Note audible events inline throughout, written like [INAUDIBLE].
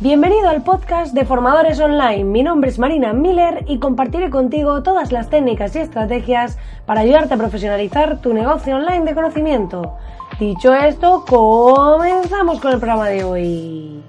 Bienvenido al podcast de Formadores Online. Mi nombre es Marina Miller y compartiré contigo todas las técnicas y estrategias para ayudarte a profesionalizar tu negocio online de conocimiento. Dicho esto, comenzamos con el programa de hoy.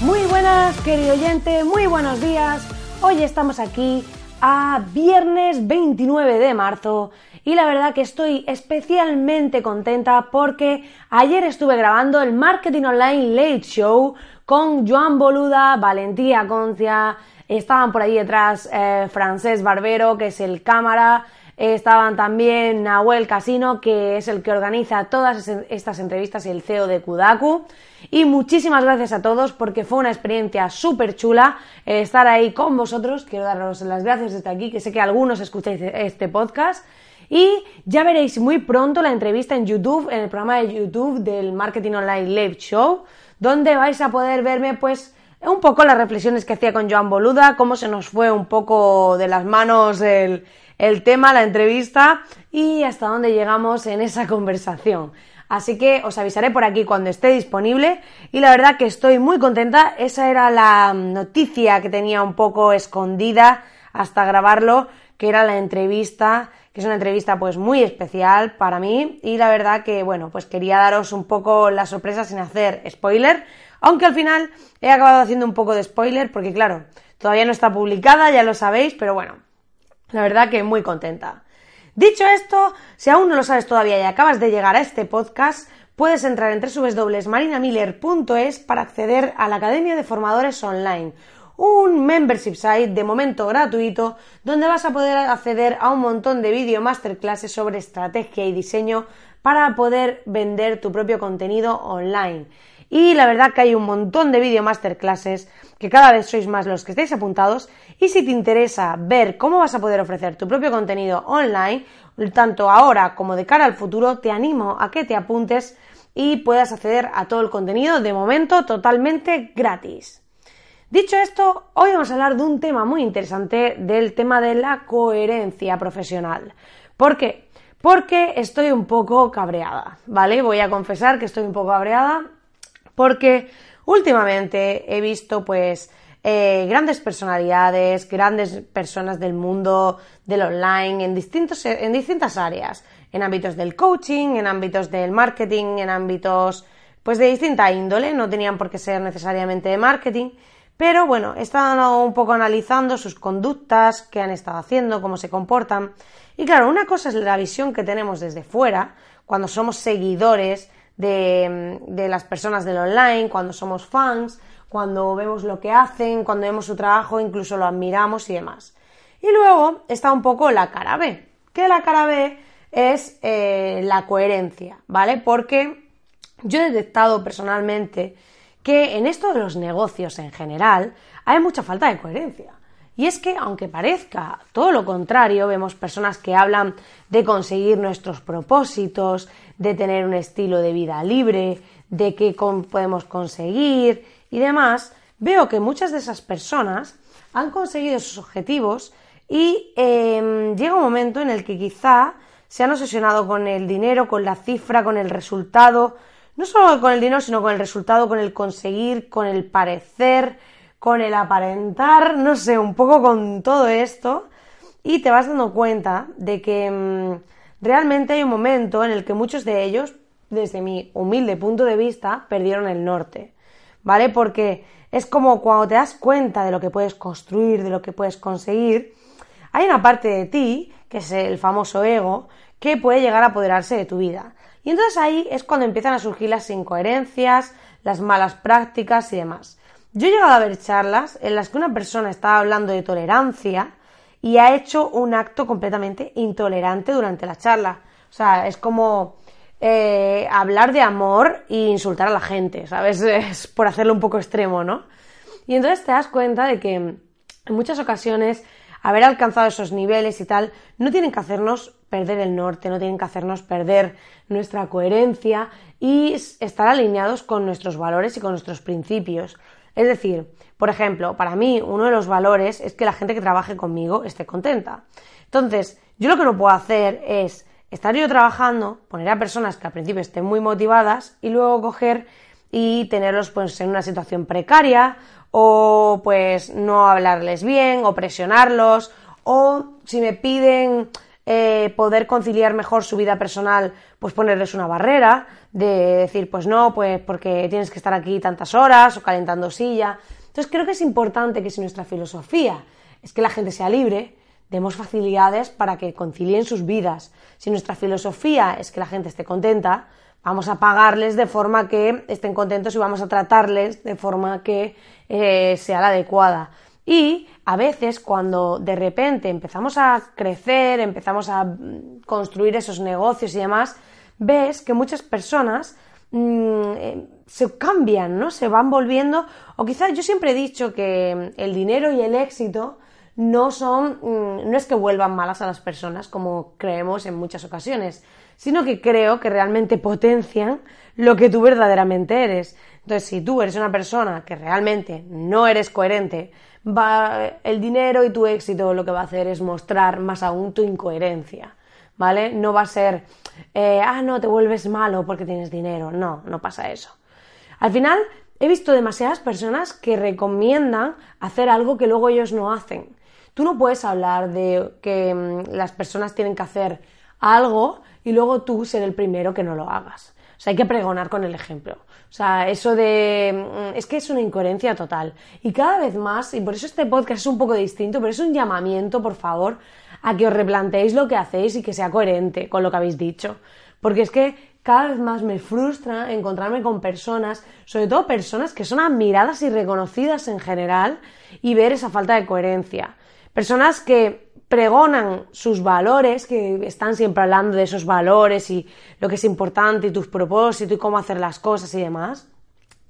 Muy buenas, querido oyente, muy buenos días. Hoy estamos aquí a viernes 29 de marzo. Y la verdad que estoy especialmente contenta porque ayer estuve grabando el Marketing Online Late Show con Joan Boluda, Valentía Concia, estaban por ahí detrás eh, Francés Barbero, que es el cámara, estaban también Nahuel Casino, que es el que organiza todas estas entrevistas y el CEO de Kudaku. Y muchísimas gracias a todos porque fue una experiencia súper chula estar ahí con vosotros. Quiero daros las gracias desde aquí, que sé que algunos escucháis este podcast. Y ya veréis muy pronto la entrevista en YouTube, en el programa de YouTube del Marketing Online Live Show, donde vais a poder verme pues un poco las reflexiones que hacía con Joan Boluda, cómo se nos fue un poco de las manos el, el tema, la entrevista y hasta dónde llegamos en esa conversación. Así que os avisaré por aquí cuando esté disponible y la verdad que estoy muy contenta. Esa era la noticia que tenía un poco escondida hasta grabarlo, que era la entrevista, que es una entrevista pues muy especial para mí y la verdad que bueno, pues quería daros un poco la sorpresa sin hacer spoiler, aunque al final he acabado haciendo un poco de spoiler porque claro, todavía no está publicada, ya lo sabéis, pero bueno, la verdad que muy contenta. Dicho esto, si aún no lo sabes todavía y acabas de llegar a este podcast, puedes entrar en www.marinamiller.es para acceder a la Academia de Formadores Online, un membership site de momento gratuito donde vas a poder acceder a un montón de vídeo masterclasses sobre estrategia y diseño para poder vender tu propio contenido online. Y la verdad que hay un montón de vídeo masterclasses que cada vez sois más los que estáis apuntados y si te interesa ver cómo vas a poder ofrecer tu propio contenido online, tanto ahora como de cara al futuro, te animo a que te apuntes y puedas acceder a todo el contenido de momento totalmente gratis. Dicho esto, hoy vamos a hablar de un tema muy interesante, del tema de la coherencia profesional. ¿Por qué? Porque estoy un poco cabreada, ¿vale? Voy a confesar que estoy un poco cabreada porque últimamente he visto pues eh, grandes personalidades, grandes personas del mundo del online en, distintos, en distintas áreas, en ámbitos del coaching, en ámbitos del marketing, en ámbitos pues de distinta índole, no tenían por qué ser necesariamente de marketing, pero bueno, he estado un poco analizando sus conductas, qué han estado haciendo, cómo se comportan. Y claro, una cosa es la visión que tenemos desde fuera, cuando somos seguidores de, las personas del online, cuando somos fans, cuando vemos lo que hacen, cuando vemos su trabajo, incluso lo admiramos y demás. Y luego está un poco la cara B, que la cara B es eh, la coherencia, ¿vale? Porque yo he detectado personalmente que en esto de los negocios en general hay mucha falta de coherencia. Y es que, aunque parezca todo lo contrario, vemos personas que hablan de conseguir nuestros propósitos, de tener un estilo de vida libre, de qué podemos conseguir y demás, veo que muchas de esas personas han conseguido sus objetivos y em, llega un momento en el que quizá se han obsesionado con el dinero, con la cifra, con el resultado, no solo con el dinero, sino con el resultado, con el conseguir, con el parecer, con el aparentar, no sé, un poco con todo esto y te vas dando cuenta de que mm, realmente hay un momento en el que muchos de ellos, desde mi humilde punto de vista, perdieron el norte, ¿vale? Porque es como cuando te das cuenta de lo que puedes construir, de lo que puedes conseguir, hay una parte de ti, que es el famoso ego, que puede llegar a apoderarse de tu vida. Y entonces ahí es cuando empiezan a surgir las incoherencias, las malas prácticas y demás. Yo he llegado a ver charlas en las que una persona estaba hablando de tolerancia y ha hecho un acto completamente intolerante durante la charla. O sea, es como eh, hablar de amor e insultar a la gente, ¿sabes? [LAUGHS] Es por hacerlo un poco extremo, ¿no? Y entonces te das cuenta de que en muchas ocasiones haber alcanzado esos niveles y tal no tienen que hacernos perder el norte, no tienen que hacernos perder nuestra coherencia y estar alineados con nuestros valores y con nuestros principios. Es decir, por ejemplo, para mí uno de los valores es que la gente que trabaje conmigo esté contenta. Entonces, yo lo que no puedo hacer es estar yo trabajando, poner a personas que al principio estén muy motivadas y luego coger y tenerlos pues en una situación precaria o pues no hablarles bien o presionarlos o si me piden eh, poder conciliar mejor su vida personal, pues ponerles una barrera de decir, pues no, pues porque tienes que estar aquí tantas horas o calentando silla. Entonces creo que es importante que si nuestra filosofía es que la gente sea libre, demos facilidades para que concilien sus vidas. Si nuestra filosofía es que la gente esté contenta, vamos a pagarles de forma que estén contentos y vamos a tratarles de forma que eh, sea la adecuada. Y a veces cuando de repente empezamos a crecer, empezamos a mm, construir esos negocios y demás, ves que muchas personas mm, eh, se cambian, ¿no? Se van volviendo, o quizás yo siempre he dicho que el dinero y el éxito no son, mm, no es que vuelvan malas a las personas como creemos en muchas ocasiones, sino que creo que realmente potencian lo que tú verdaderamente eres. Entonces, si tú eres una persona que realmente no eres coherente, va, el dinero y tu éxito lo que va a hacer es mostrar más aún tu incoherencia, ¿vale? No va a ser, eh, ah, no, te vuelves malo porque tienes dinero. No, no pasa eso. Al final, he visto demasiadas personas que recomiendan hacer algo que luego ellos no hacen. Tú no puedes hablar de que mm, las personas tienen que hacer algo y luego tú ser el primero que no lo hagas. O sea, hay que pregonar con el ejemplo. O sea, eso de... Mm, es que es una incoherencia total. Y cada vez más, y por eso este podcast es un poco distinto, pero es un llamamiento, por favor, a que os replanteéis lo que hacéis y que sea coherente con lo que habéis dicho. Porque es que cada vez más me frustra encontrarme con personas, sobre todo personas que son admiradas y reconocidas en general, y ver esa falta de coherencia. Personas que pregonan sus valores, que están siempre hablando de esos valores y lo que es importante y tus propósitos y cómo hacer las cosas y demás.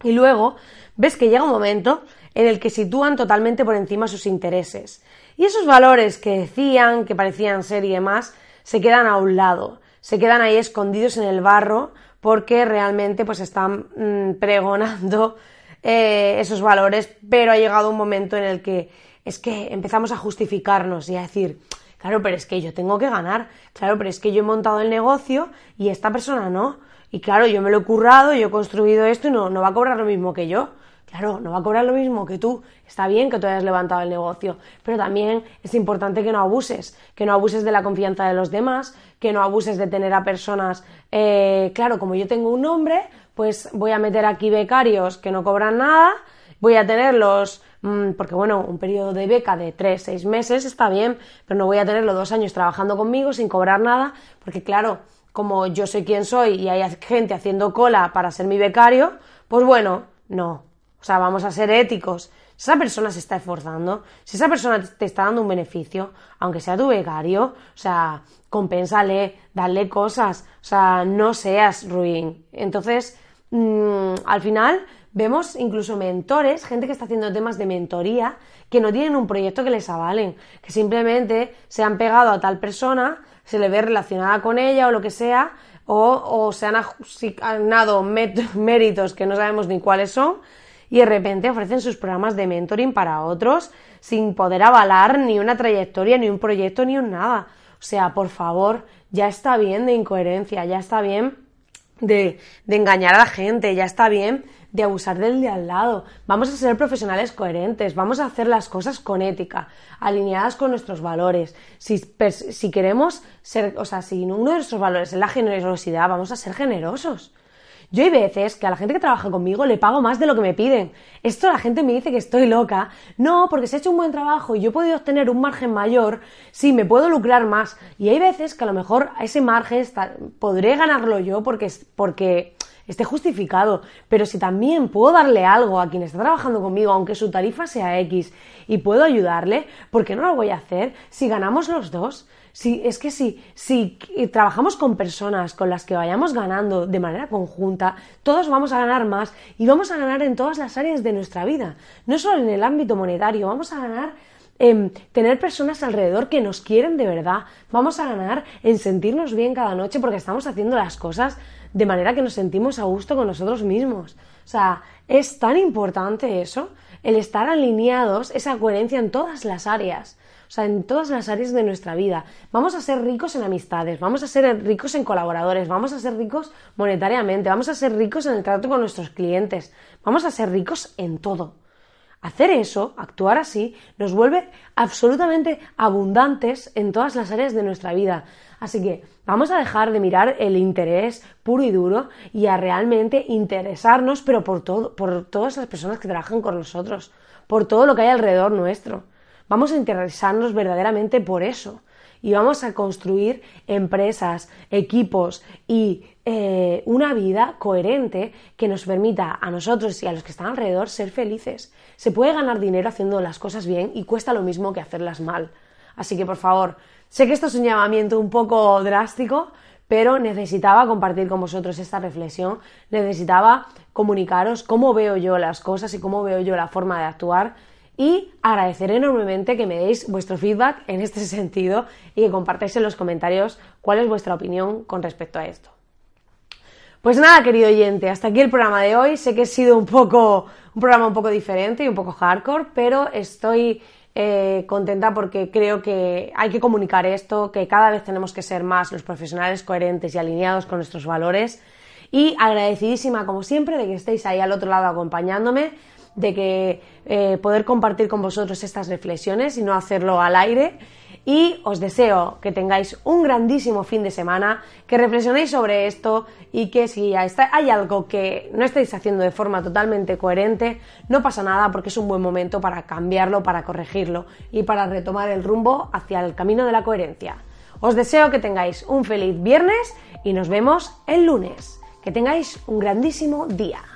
Y luego ves que llega un momento en el que sitúan totalmente por encima sus intereses. Y esos valores que decían, que parecían ser y demás, se quedan a un lado, se quedan ahí escondidos en el barro porque realmente pues están mm, pregonando eh, esos valores, pero ha llegado un momento en el que es que empezamos a justificarnos y a decir, claro, pero es que yo tengo que ganar, claro, pero es que yo he montado el negocio y esta persona no. Y claro, yo me lo he currado, yo he construido esto y no, no va a cobrar lo mismo que yo. Claro, no va a cobrar lo mismo que tú. Está bien que tú hayas levantado el negocio, pero también es importante que no abuses, que no abuses de la confianza de los demás, que no abuses de tener a personas, eh, claro, como yo tengo un nombre, pues voy a meter aquí becarios que no cobran nada, voy a tenerlos Mm, porque bueno, un periodo de beca de tres, seis meses está bien, pero no voy a tenerlo dos años trabajando conmigo sin cobrar nada, porque claro, como yo soy quien soy y hay gente haciendo cola para ser mi becario, pues bueno, no. O sea, vamos a ser éticos. Si esa persona se está esforzando, si esa persona te está dando un beneficio, aunque sea tu becario, o sea, compénsale, dale cosas, o sea, no seas ruin. Entonces, mm, al final, Vemos incluso mentores, gente que está haciendo temas de mentoría, que no tienen un proyecto que les avalen, que simplemente se han pegado a tal persona, se le ve relacionada con ella o lo que sea, o, se han asignado [LAUGHS] méritos que no sabemos ni cuáles son, y de repente ofrecen sus programas de mentoring para otros sin poder avalar ni una trayectoria, ni un proyecto, ni un nada. O sea, por favor, ya está bien de incoherencia, ya está bien de, de engañar a la gente, ya está bien de abusar del de al lado. Vamos a ser profesionales coherentes, vamos a hacer las cosas con ética, alineadas con nuestros valores. Si, si queremos ser, o sea, si uno de nuestros valores es la generosidad, vamos a ser generosos. Yo hay veces que a la gente que trabaja conmigo le pago más de lo que me piden. Esto la gente me dice que estoy loca. No, porque se ha hecho un buen trabajo y yo he podido obtener un margen mayor, sí, me puedo lucrar más. Y hay veces que a lo mejor ese margen podré ganarlo yo porque, porque esté justificado, pero si también puedo darle algo a quien está trabajando conmigo, aunque su tarifa sea X, y puedo ayudarle, ¿por qué no lo voy a hacer si ganamos los dos? Si, es que si, si trabajamos con personas con las que vayamos ganando de manera conjunta, todos vamos a ganar más y vamos a ganar en todas las áreas de nuestra vida, no solo en el ámbito monetario, vamos a ganar en tener personas alrededor que nos quieren de verdad, vamos a ganar en sentirnos bien cada noche porque estamos haciendo las cosas de manera que nos sentimos a gusto con nosotros mismos. O sea, es tan importante eso, el estar alineados, esa coherencia en todas las áreas. O sea, en todas las áreas de nuestra vida. Vamos a ser ricos en amistades, vamos a ser ricos en colaboradores, vamos a ser ricos monetariamente, vamos a ser ricos en el trato con nuestros clientes, vamos a ser ricos en todo. Hacer eso, actuar así, nos vuelve absolutamente abundantes en todas las áreas de nuestra vida. Así que vamos a dejar de mirar el interés puro y duro y a realmente interesarnos, pero por, todo, por todas las personas que trabajan con nosotros, por todo lo que hay alrededor nuestro. Vamos a interesarnos verdaderamente por eso y vamos a construir empresas, equipos y eh, una vida coherente que nos permita a nosotros y a los que están alrededor ser felices. Se puede ganar dinero haciendo las cosas bien y cuesta lo mismo que hacerlas mal. Así que por favor, sé que esto es un llamamiento un poco drástico, pero necesitaba compartir con vosotros esta reflexión, necesitaba comunicaros cómo veo yo las cosas y cómo veo yo la forma de actuar y agradecer enormemente que me deis vuestro feedback en este [LAUGHS] sentido y que compartáis en los comentarios cuál es vuestra opinión con respecto a esto. Pues nada, querido oyente, hasta aquí el programa de hoy. Sé que ha sido un poco un programa un poco diferente y un poco hardcore, pero estoy eh, contenta porque creo que hay que comunicar esto, que cada vez tenemos que ser más los profesionales coherentes y alineados con nuestros valores. Y agradecidísima, como siempre, de que estéis ahí al otro lado acompañándome de que eh, poder compartir con vosotros estas reflexiones y no hacerlo al aire. Y os deseo que tengáis un grandísimo fin de semana, que reflexionéis sobre esto y que si hay algo que no estáis haciendo de forma totalmente coherente, no pasa nada porque es un buen momento para cambiarlo, para corregirlo y para retomar el rumbo hacia el camino de la coherencia. Os deseo que tengáis un feliz viernes y nos vemos el lunes. Que tengáis un grandísimo día.